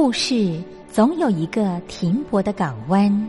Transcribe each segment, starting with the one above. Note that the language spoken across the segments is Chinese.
故事总有一个停泊的港湾。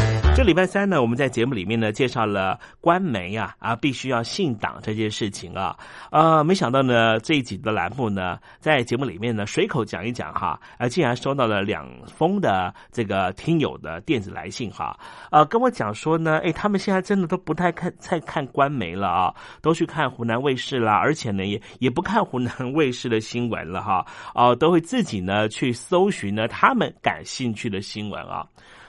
这礼拜三呢，我们在节目里面呢介绍了官媒啊啊必须要信党这件事情啊，呃，没想到呢这一集的栏目呢，在节目里面呢随口讲一讲哈，啊，竟然收到了两封的这个听友的电子来信哈，呃，跟我讲说呢，哎，他们现在真的都不太看再看官媒了啊，都去看湖南卫视啦，而且呢也也不看湖南卫视的新闻了哈，哦，都会自己呢去搜寻呢他们感兴趣的新闻啊。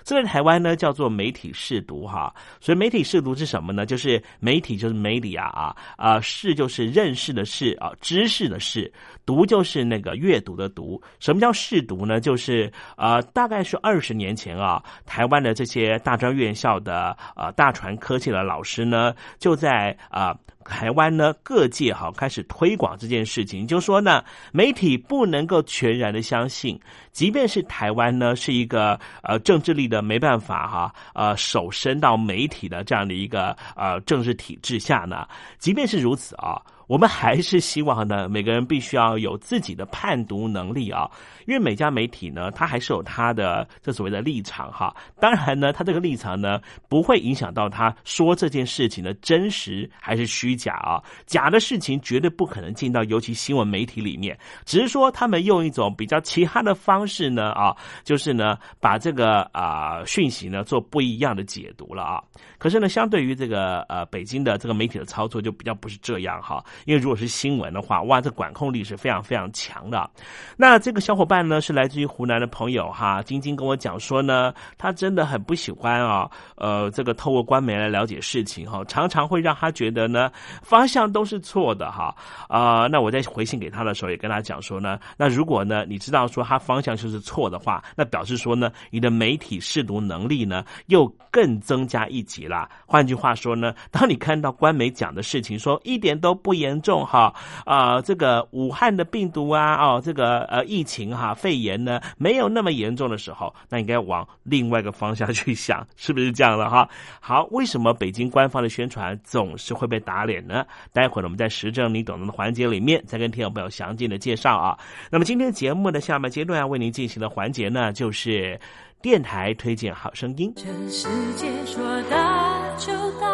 这在台湾呢叫做媒体试读哈，所以媒体试读是什么呢？就是媒体就是 media 啊啊，试就是认识的试啊，知识的试，读就是那个阅读的读。什么叫试读呢？就是呃，大概是二十年前啊，台湾的这些大专院校的呃大传科技的老师呢，就在啊。台湾呢，各界哈开始推广这件事情，就说呢，媒体不能够全然的相信，即便是台湾呢是一个呃政治力的没办法哈，呃手伸到媒体的这样的一个呃政治体制下呢，即便是如此啊。我们还是希望呢，每个人必须要有自己的判读能力啊，因为每家媒体呢，它还是有它的这所谓的立场哈。当然呢，它这个立场呢，不会影响到他说这件事情的真实还是虚假啊。假的事情绝对不可能进到尤其新闻媒体里面，只是说他们用一种比较其他的方式呢啊，就是呢把这个啊讯息呢做不一样的解读了啊。可是呢，相对于这个呃北京的这个媒体的操作，就比较不是这样哈。因为如果是新闻的话，哇，这管控力是非常非常强的。那这个小伙伴呢，是来自于湖南的朋友哈，晶晶跟我讲说呢，他真的很不喜欢啊，呃，这个透过官媒来了解事情哈，常常会让他觉得呢，方向都是错的哈。啊，那我在回信给他的时候，也跟他讲说呢，那如果呢，你知道说他方向就是错的话，那表示说呢，你的媒体试读能力呢，又更增加一级了啦。换句话说呢，当你看到官媒讲的事情说一点都不。严重哈啊，这个武汉的病毒啊，哦，这个呃疫情哈，肺炎呢没有那么严重的时候，那应该往另外一个方向去想，是不是这样了哈？好，为什么北京官方的宣传总是会被打脸呢？待会儿我们在时政你懂得的环节里面再跟听众朋友详尽的介绍啊。那么今天节目的下半阶段要为您进行的环节呢，就是电台推荐好声音。这世界说大就大，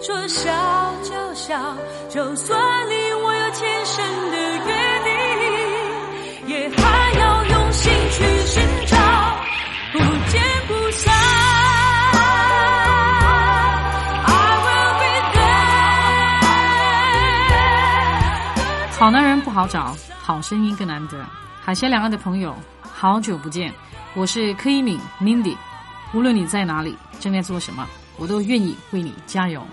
说小就小，就算你我有前生的约定，也还要用心去寻找，不见不散。好男人不好找，好声音更难得。海峡两岸的朋友，好久不见，我是柯一敏 Mindy。无论你在哪里，正在做什么，我都愿意为你加油。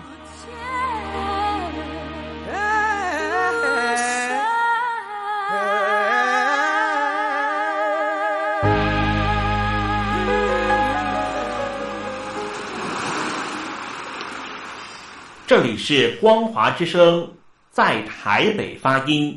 这里是光华之声，在台北发音。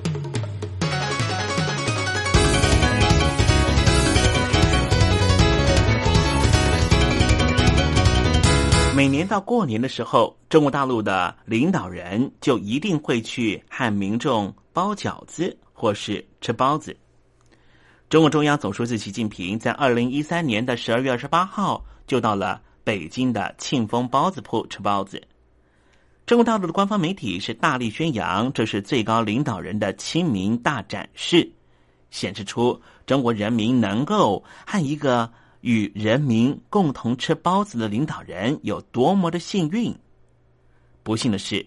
每年到过年的时候，中国大陆的领导人就一定会去和民众包饺子或是吃包子。中国中央总书记习近平在二零一三年的十二月二十八号就到了北京的庆丰包子铺吃包子。中国大陆的官方媒体是大力宣扬这是最高领导人的亲民大展示，显示出中国人民能够和一个。与人民共同吃包子的领导人有多么的幸运？不幸的是，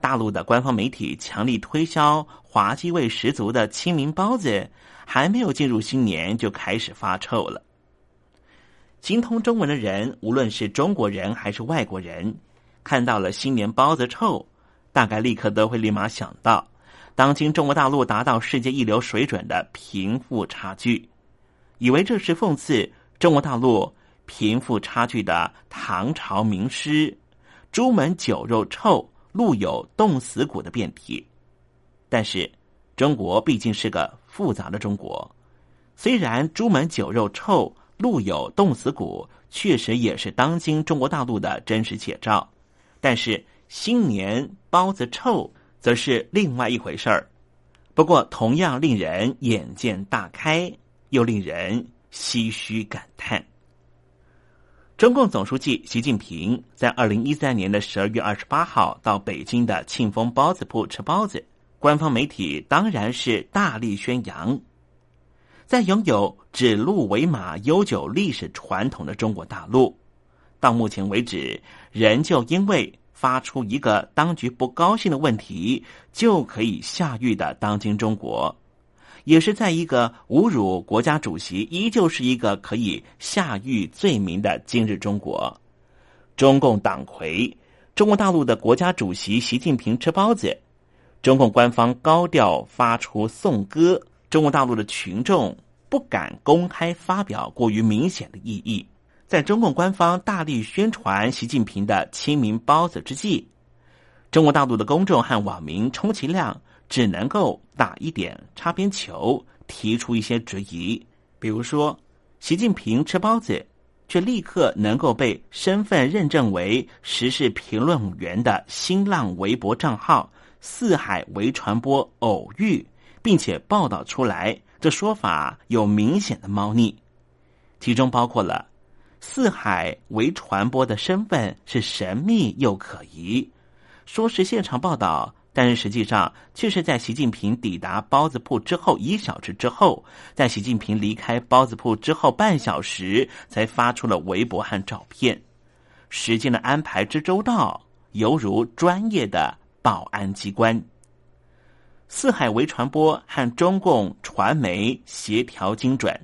大陆的官方媒体强力推销滑稽味十足的清明包子，还没有进入新年就开始发臭了。精通中文的人，无论是中国人还是外国人，看到了新年包子臭，大概立刻都会立马想到，当今中国大陆达到世界一流水准的贫富差距。以为这是讽刺中国大陆贫富差距的唐朝名诗“朱门酒肉臭，路有冻死骨”的变体。但是，中国毕竟是个复杂的中国。虽然“朱门酒肉臭，路有冻死骨”确实也是当今中国大陆的真实写照，但是新年包子臭则是另外一回事儿。不过，同样令人眼界大开。又令人唏嘘感叹。中共总书记习近平在二零一三年的十二月二十八号到北京的庆丰包子铺吃包子，官方媒体当然是大力宣扬。在拥有指鹿为马悠久历史传统的中国大陆，到目前为止，仍旧因为发出一个当局不高兴的问题，就可以下狱的当今中国。也是在一个侮辱国家主席，依旧是一个可以下狱罪名的今日中国，中共党魁、中国大陆的国家主席习近平吃包子，中共官方高调发出颂歌，中国大陆的群众不敢公开发表过于明显的异议，在中共官方大力宣传习近平的亲民包子之际，中国大陆的公众和网民充其量。只能够打一点擦边球，提出一些质疑，比如说，习近平吃包子，却立刻能够被身份认证为时事评论员的新浪微博账号“四海为传播”偶遇，并且报道出来，这说法有明显的猫腻，其中包括了“四海为传播”的身份是神秘又可疑，说是现场报道。但是实际上，却是在习近平抵达包子铺之后一小时之后，在习近平离开包子铺之后半小时，才发出了微博和照片。时间的安排之周到，犹如专业的保安机关。四海为传播和中共传媒协调精准，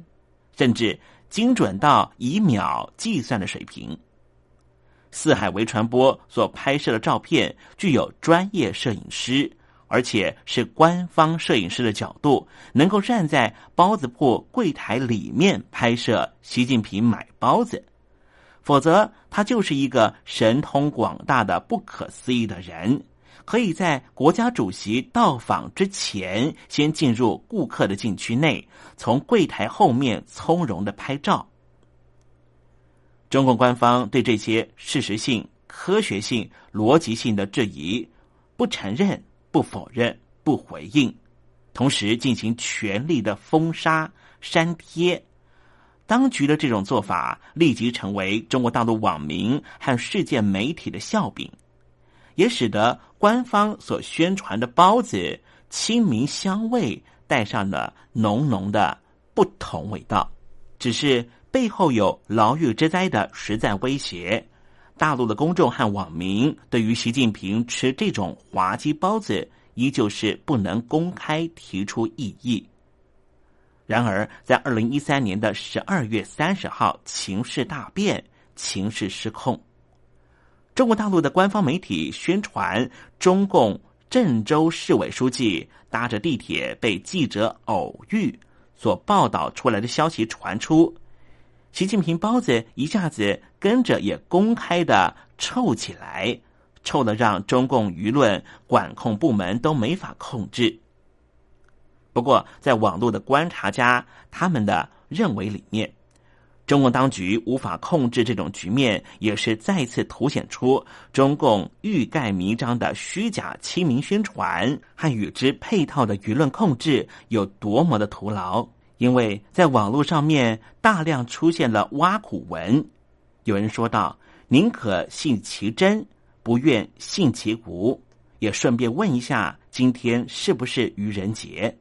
甚至精准到以秒计算的水平。四海为传播所拍摄的照片具有专业摄影师，而且是官方摄影师的角度，能够站在包子铺柜台里面拍摄习近平买包子。否则，他就是一个神通广大的不可思议的人，可以在国家主席到访之前，先进入顾客的禁区内，从柜台后面从容的拍照。中共官方对这些事实性、科学性、逻辑性的质疑，不承认、不否认、不回应，同时进行全力的封杀、删帖。当局的这种做法立即成为中国大陆网民和世界媒体的笑柄，也使得官方所宣传的包子清明香味带上了浓浓的不同味道。只是背后有牢狱之灾的实在威胁，大陆的公众和网民对于习近平吃这种滑稽包子，依旧是不能公开提出异议。然而，在二零一三年的十二月三十号，情势大变，情势失控。中国大陆的官方媒体宣传，中共郑州市委书记搭着地铁被记者偶遇所报道出来的消息传出，习近平包子一下子跟着也公开的臭起来，臭的让中共舆论管控部门都没法控制。不过，在网络的观察家他们的认为里面，中共当局无法控制这种局面，也是再次凸显出中共欲盖弥彰的虚假亲民宣传和与之配套的舆论控制有多么的徒劳。因为在网络上面大量出现了挖苦文，有人说道：“宁可信其真，不愿信其无。”也顺便问一下，今天是不是愚人节？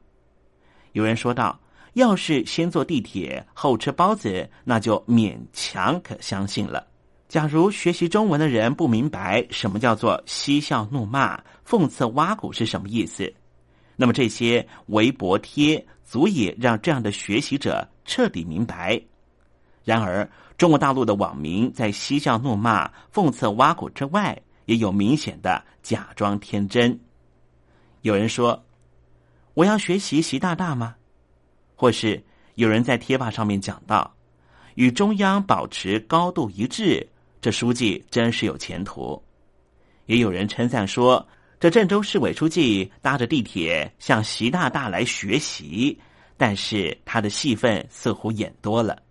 有人说道：“要是先坐地铁后吃包子，那就勉强可相信了。假如学习中文的人不明白什么叫做嬉笑怒骂、讽刺挖苦是什么意思，那么这些微博贴足以让这样的学习者彻底明白。然而，中国大陆的网民在嬉笑怒骂、讽刺挖苦之外，也有明显的假装天真。有人说。”我要学习习大大吗？或是有人在贴吧上面讲到，与中央保持高度一致，这书记真是有前途。也有人称赞说，这郑州市委书记搭着地铁向习大大来学习，但是他的戏份似乎演多了。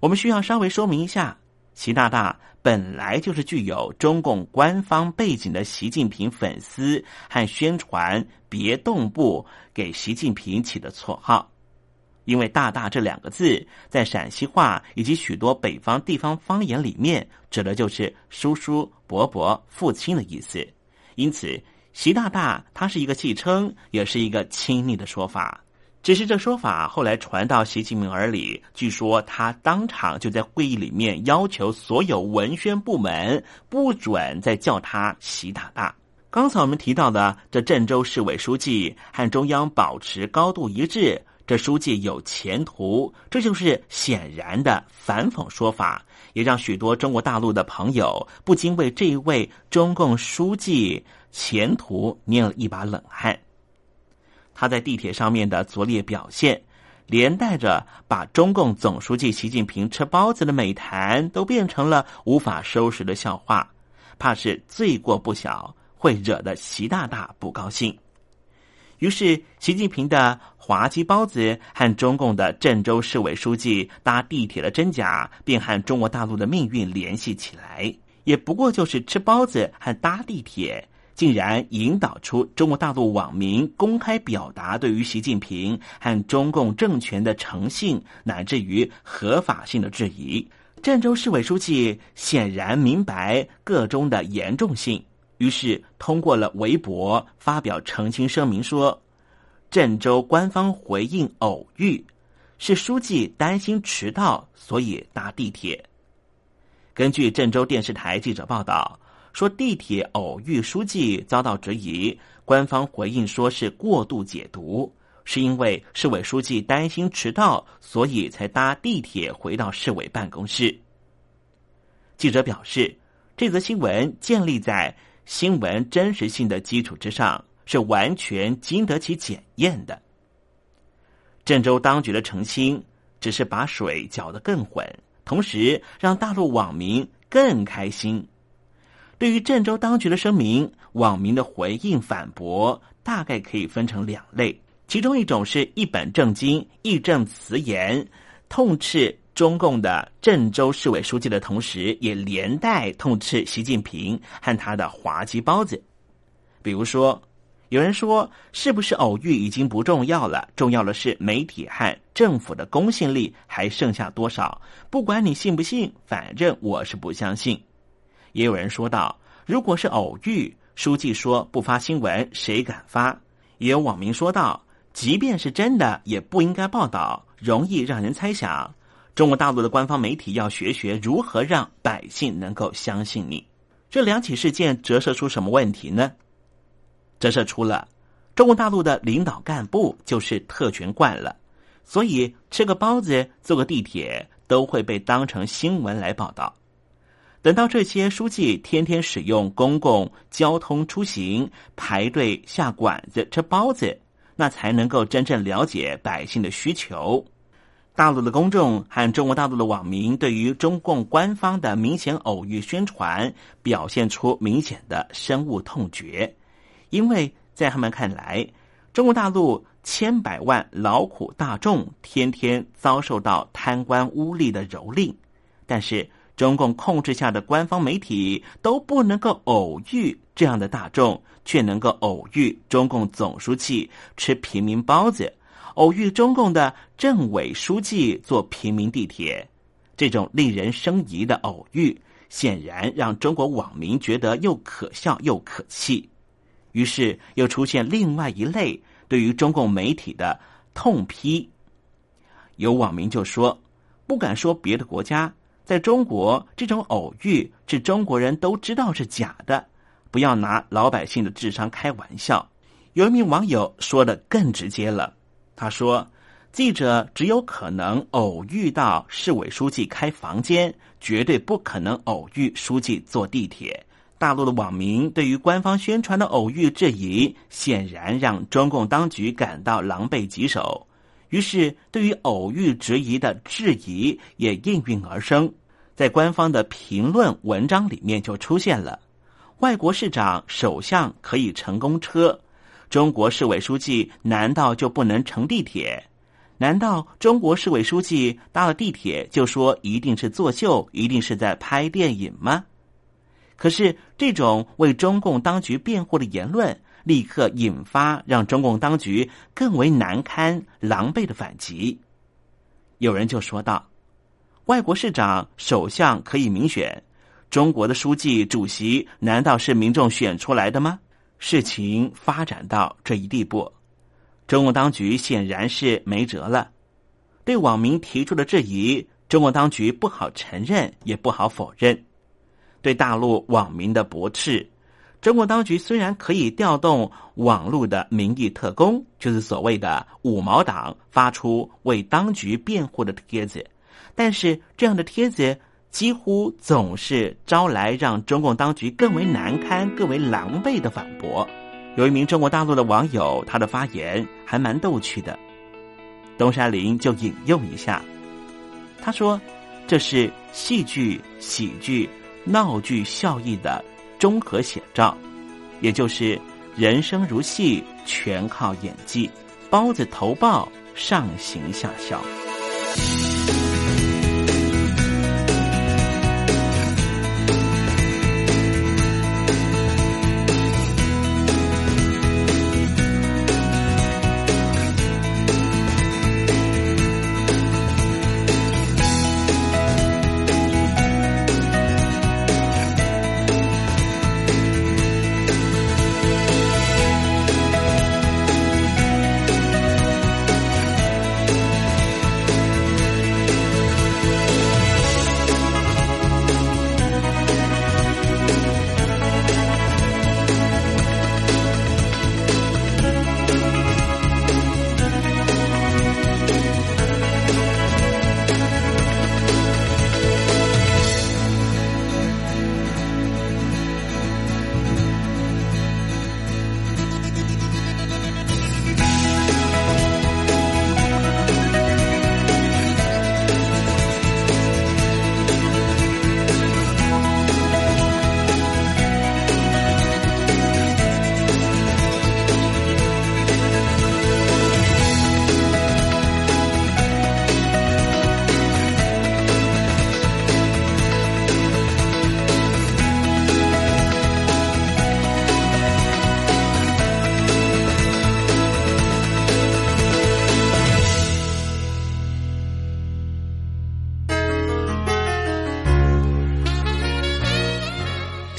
我们需要稍微说明一下。习大大本来就是具有中共官方背景的习近平粉丝和宣传别动部给习近平起的绰号，因为“大大”这两个字在陕西话以及许多北方地方方言里面指的就是叔叔、伯伯、父亲的意思，因此习大大他是一个戏称，也是一个亲昵的说法。只是这说法后来传到习近平耳里，据说他当场就在会议里面要求所有文宣部门不准再叫他习大大。刚才我们提到的这郑州市委书记和中央保持高度一致，这书记有前途，这就是显然的反讽说法，也让许多中国大陆的朋友不禁为这一位中共书记前途捏了一把冷汗。他在地铁上面的拙劣表现，连带着把中共总书记习近平吃包子的美谈都变成了无法收拾的笑话，怕是罪过不小，会惹得习大大不高兴。于是，习近平的滑稽包子和中共的郑州市委书记搭地铁的真假，便和中国大陆的命运联系起来，也不过就是吃包子和搭地铁。竟然引导出中国大陆网民公开表达对于习近平和中共政权的诚信乃至于合法性的质疑。郑州市委书记显然明白个中的严重性，于是通过了微博发表澄清声明说：“郑州官方回应偶遇，是书记担心迟到，所以搭地铁。”根据郑州电视台记者报道。说地铁偶遇书记遭到质疑，官方回应说是过度解读，是因为市委书记担心迟到，所以才搭地铁回到市委办公室。记者表示，这则新闻建立在新闻真实性的基础之上，是完全经得起检验的。郑州当局的澄清只是把水搅得更浑，同时让大陆网民更开心。对于郑州当局的声明，网民的回应反驳大概可以分成两类，其中一种是一本正经、义正辞严，痛斥。中共的郑州市委书记的同时，也连带痛斥习近平和他的滑稽包子。比如说，有人说，是不是偶遇已经不重要了，重要的是媒体和政府的公信力还剩下多少？不管你信不信，反正我是不相信。也有人说道，如果是偶遇，书记说不发新闻，谁敢发？也有网民说道，即便是真的，也不应该报道，容易让人猜想。中国大陆的官方媒体要学学如何让百姓能够相信你。这两起事件折射出什么问题呢？折射出了中国大陆的领导干部就是特权惯了，所以吃个包子、坐个地铁都会被当成新闻来报道。等到这些书记天天使用公共交通出行，排队下馆子吃包子，那才能够真正了解百姓的需求。大陆的公众和中国大陆的网民对于中共官方的明显偶遇宣传，表现出明显的深恶痛绝，因为在他们看来，中国大陆千百万劳苦大众天天遭受到贪官污吏的蹂躏，但是中共控制下的官方媒体都不能够偶遇这样的大众，却能够偶遇中共总书记吃平民包子。偶遇中共的政委书记坐平民地铁，这种令人生疑的偶遇，显然让中国网民觉得又可笑又可气。于是又出现另外一类对于中共媒体的痛批。有网民就说：“不敢说别的国家，在中国这种偶遇是中国人都知道是假的，不要拿老百姓的智商开玩笑。”有一名网友说的更直接了。他说：“记者只有可能偶遇到市委书记开房间，绝对不可能偶遇书记坐地铁。”大陆的网民对于官方宣传的偶遇质疑，显然让中共当局感到狼狈棘手。于是，对于偶遇质疑的质疑也应运而生，在官方的评论文章里面就出现了：外国市长、首相可以乘公车。中国市委书记难道就不能乘地铁？难道中国市委书记搭了地铁就说一定是作秀，一定是在拍电影吗？可是这种为中共当局辩护的言论，立刻引发让中共当局更为难堪、狼狈的反击。有人就说道：“外国市长、首相可以民选，中国的书记、主席难道是民众选出来的吗？”事情发展到这一地步，中共当局显然是没辙了。对网民提出的质疑，中共当局不好承认，也不好否认。对大陆网民的驳斥，中国当局虽然可以调动网络的民意特工，就是所谓的“五毛党”，发出为当局辩护的帖子，但是这样的帖子。几乎总是招来让中共当局更为难堪、更为狼狈的反驳。有一名中国大陆的网友，他的发言还蛮逗趣的。东山林就引用一下，他说：“这是戏剧、喜剧、闹剧效益的综合写照，也就是人生如戏，全靠演技。包子头爆，上行下效。”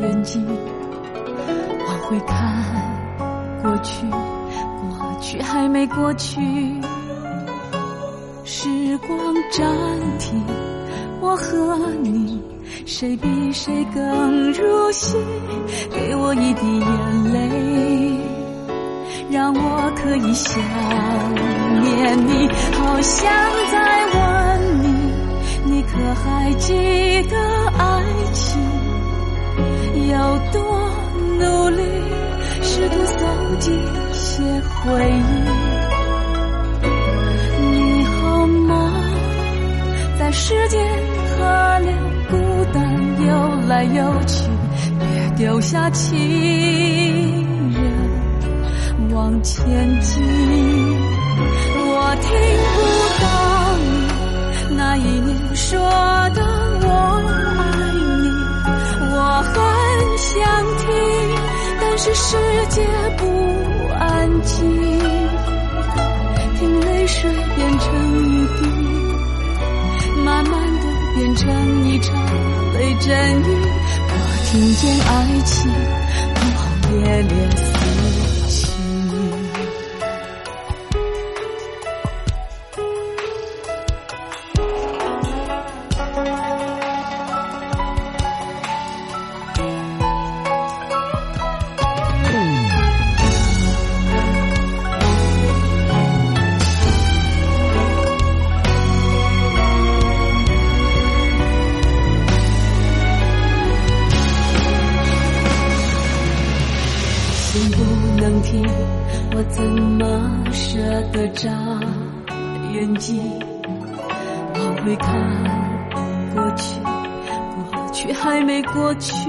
眼睛？往回看过去，过去还没过去。时光暂停，我和你，谁比谁更入戏？给我一滴眼泪，让我可以想念你，好像在问你。你可还记得爱情有多努力，试图搜集些回忆？你好吗？在时间河流孤单游来游去，别丢下情人往前进。我听不到你那一年。说的我爱你，我还想听，但是世界不安静，听泪水变成雨滴，慢慢的变成一场雷阵雨。我听见爱情轰轰烈烈过去。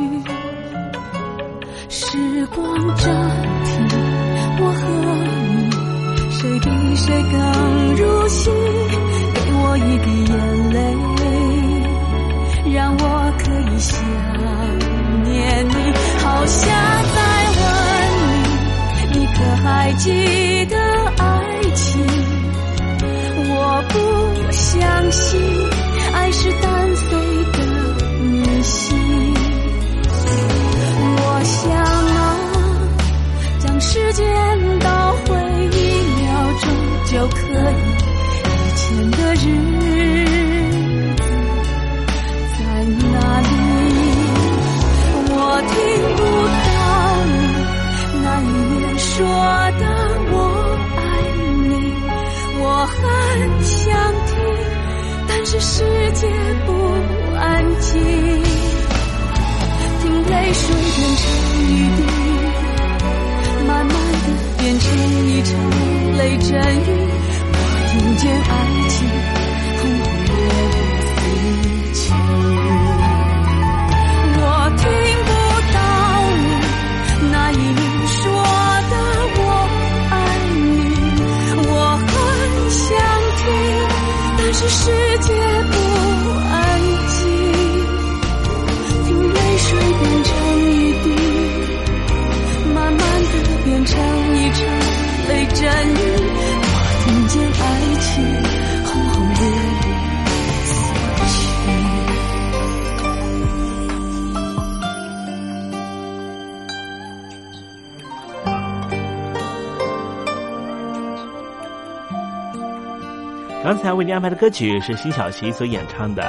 为您安排的歌曲是辛晓琪所演唱的《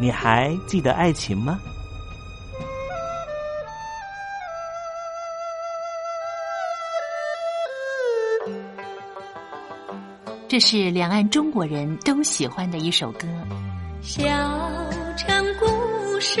你还记得爱情吗》。这是两岸中国人都喜欢的一首歌。小城故事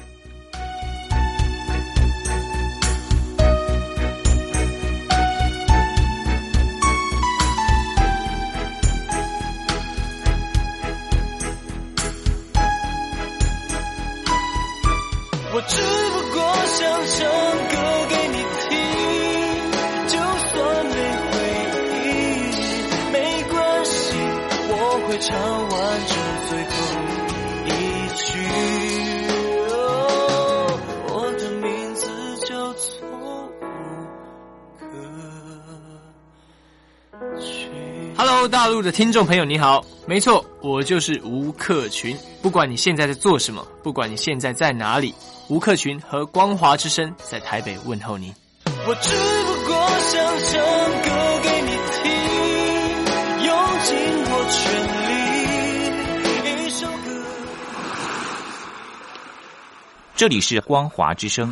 唱完这最后一句。我的名字叫做吴克群。Hello，大陆的听众朋友，你好，没错，我就是吴克群。不管你现在在做什么，不管你现在在哪里，吴克群和光华之声在台北问候您。我只不过想唱歌这里是光华之声。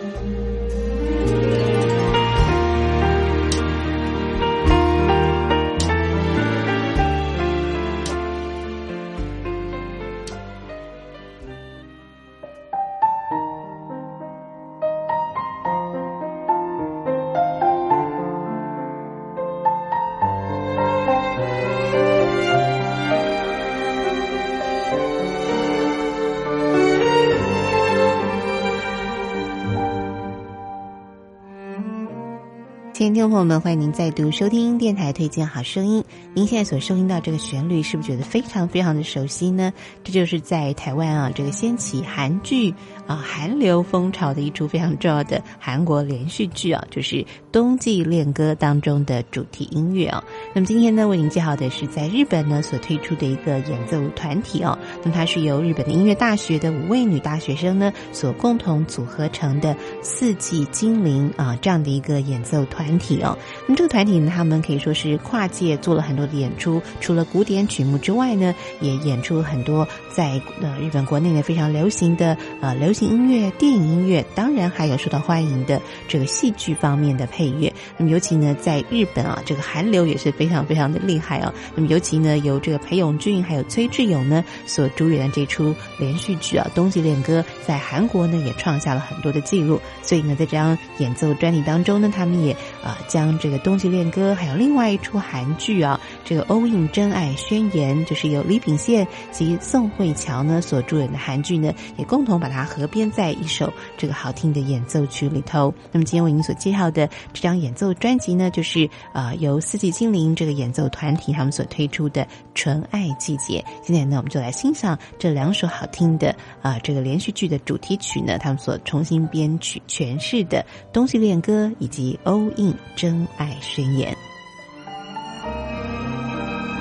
众朋友们，欢迎您再度收听电台推荐好声音。您现在所收听到这个旋律，是不是觉得非常非常的熟悉呢？这就是在台湾啊，这个掀起韩剧啊韩流风潮的一出非常重要的韩国连续剧啊，就是《冬季恋歌》当中的主题音乐啊。那么今天呢，为您介绍的是在日本呢所推出的一个演奏团体哦。那么它是由日本的音乐大学的五位女大学生呢所共同组合成的四季精灵啊这样的一个演奏团体体哦。那么这个团体呢，他们可以说是跨界做了很多的演出，除了古典曲目之外呢，也演出很多在呃日本国内呢非常流行的呃流行音乐、电影音乐，当然还有受到欢迎的这个戏剧方面的配乐。那么尤其呢，在日本啊，这个韩流也是非常非常的厉害哦。那么尤其呢，由这个裴勇俊还有崔智友呢所主演的这出连续剧啊《冬季恋歌》，在韩国呢也创下了很多的记录。所以呢，在这张演奏专辑当中呢，他们也啊将这个《冬季恋歌》还有另外一出韩剧啊，这个《欧印真爱宣言》，就是由李秉宪及宋慧乔呢所主演的韩剧呢，也共同把它合编在一首这个好听的演奏曲里头。那么今天为您所介绍的这张演奏专辑呢，就是呃由四季精灵这个演奏团体他们所推出的《纯爱季节》。现在呢，我们就来欣赏这两首好听的啊这个连续剧的主题曲呢，他们所重新编曲诠释的《东西恋歌》以及《欧印真爱宣言》。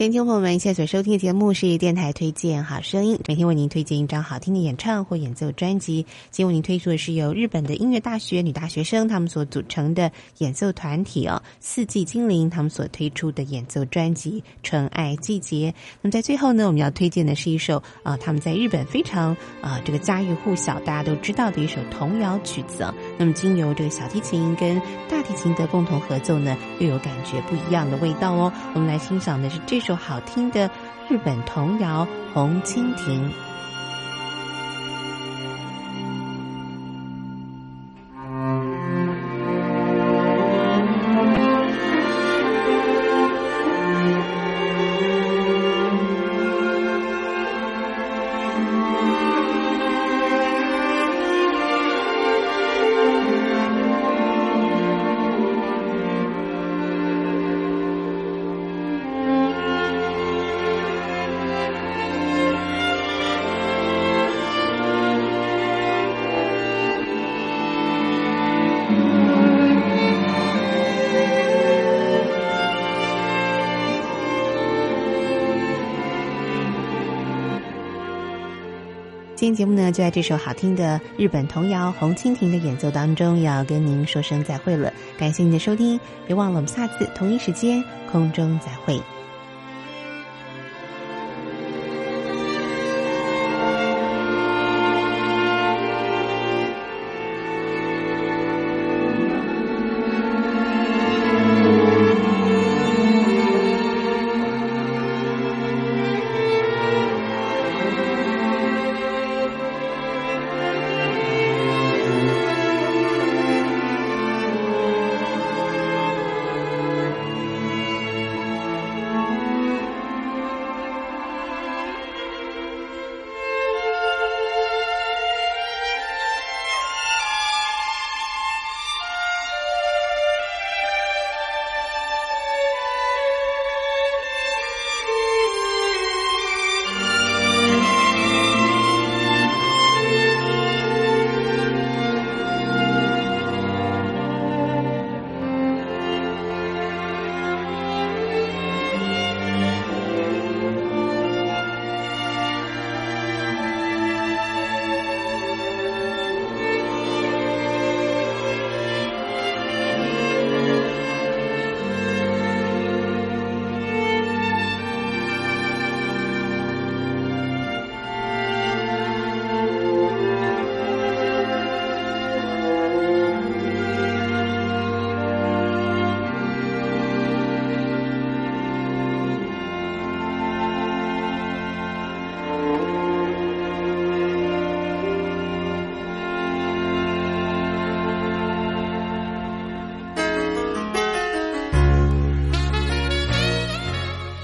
听众朋友们，现在所收听的节目是电台推荐好声音，每天为您推荐一张好听的演唱或演奏专辑。今天为您推出的是由日本的音乐大学女大学生他们所组成的演奏团体哦，四季精灵他们所推出的演奏专辑《纯爱季节》。那么在最后呢，我们要推荐的是一首啊，他们在日本非常啊这个家喻户晓、大家都知道的一首童谣曲子啊。那么经由这个小提琴跟大提琴的共同合奏呢，又有感觉不一样的味道哦。我们来欣赏的是这首好听的日本童谣《红蜻蜓》。今天节目呢，就在这首好听的日本童谣《红蜻蜓》的演奏当中，要跟您说声再会了。感谢您的收听，别忘了我们下次同一时间空中再会。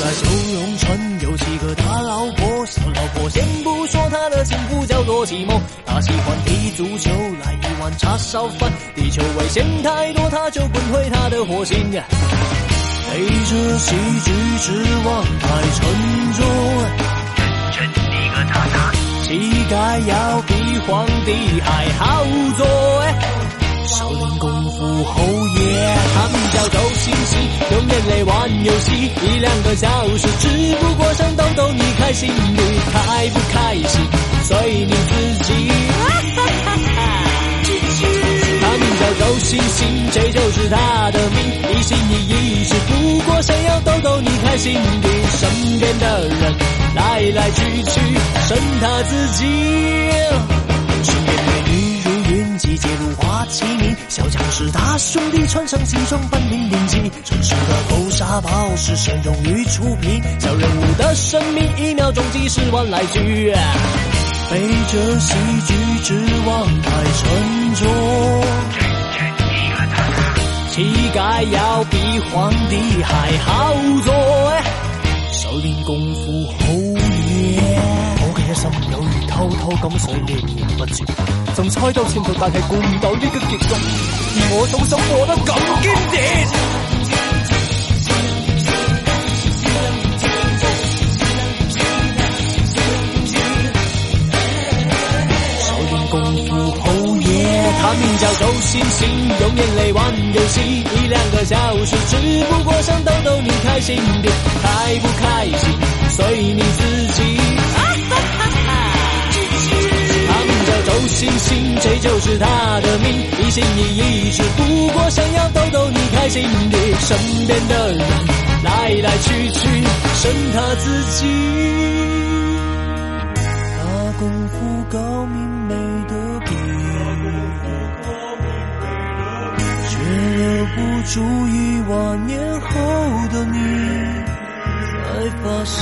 在九龙村，有几个大老婆、小老婆。先不说他的幸福叫做寂寞，他喜欢踢足球，来一碗叉烧饭。地球危险太多，他就滚回他的火星。背着喜剧之王太沉重，真正的个渣渣，膝盖要比皇帝还好坐。少林功夫后爷，他名叫周星星，用眼泪玩游戏，一两个小时，只不过想逗逗你开心，你开不开心随你自己。他名叫周星星，这就是他的命，一心一意只不过想要逗逗你开心，你身边的人来来去去，剩他自己。花齐鸣，小将士大兄弟穿上西装，本领顶级。城市的狗沙包是神勇于出品？小人物的生命一秒钟几十万来句。背着喜剧之王太沉重，乞丐要比皇帝还好做。少林功夫好嘢，我嘅一心有如偷偷咁想念念不絕，仲猜到前途，但係估唔到呢個結局，而我總想過得咁堅定。功夫好嘢，他名叫周星星，用眼泪玩游戏，一两个小时，只不过想逗逗你开心点，开不开心随你自己。啊叫周星星，这就是他的命，一心一意，只不过想要逗逗你开心的，身边的人来来去去，剩他自己。他功夫高明没得比，却留。不住一，万年后的你才发现，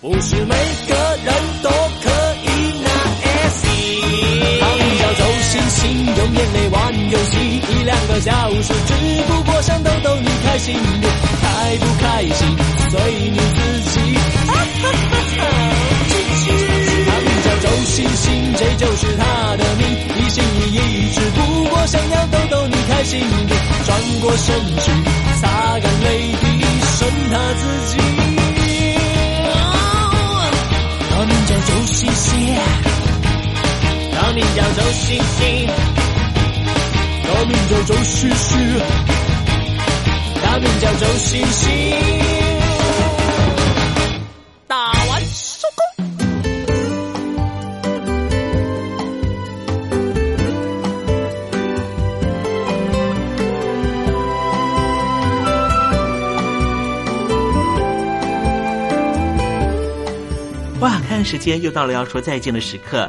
不是每个人都星星，用眼泪玩游戏，一两个小时，只不过想逗逗你开心点，开不开心随你自己。他名叫周星星，这就是他的命，一心一意，只不过想要逗逗你开心点，转过身去，擦干泪滴，剩他自己。他名叫周星星，他名叫周星星，他名叫周星星，他名叫周星星。打完收工。哇，看时间又到了要说再见的时刻。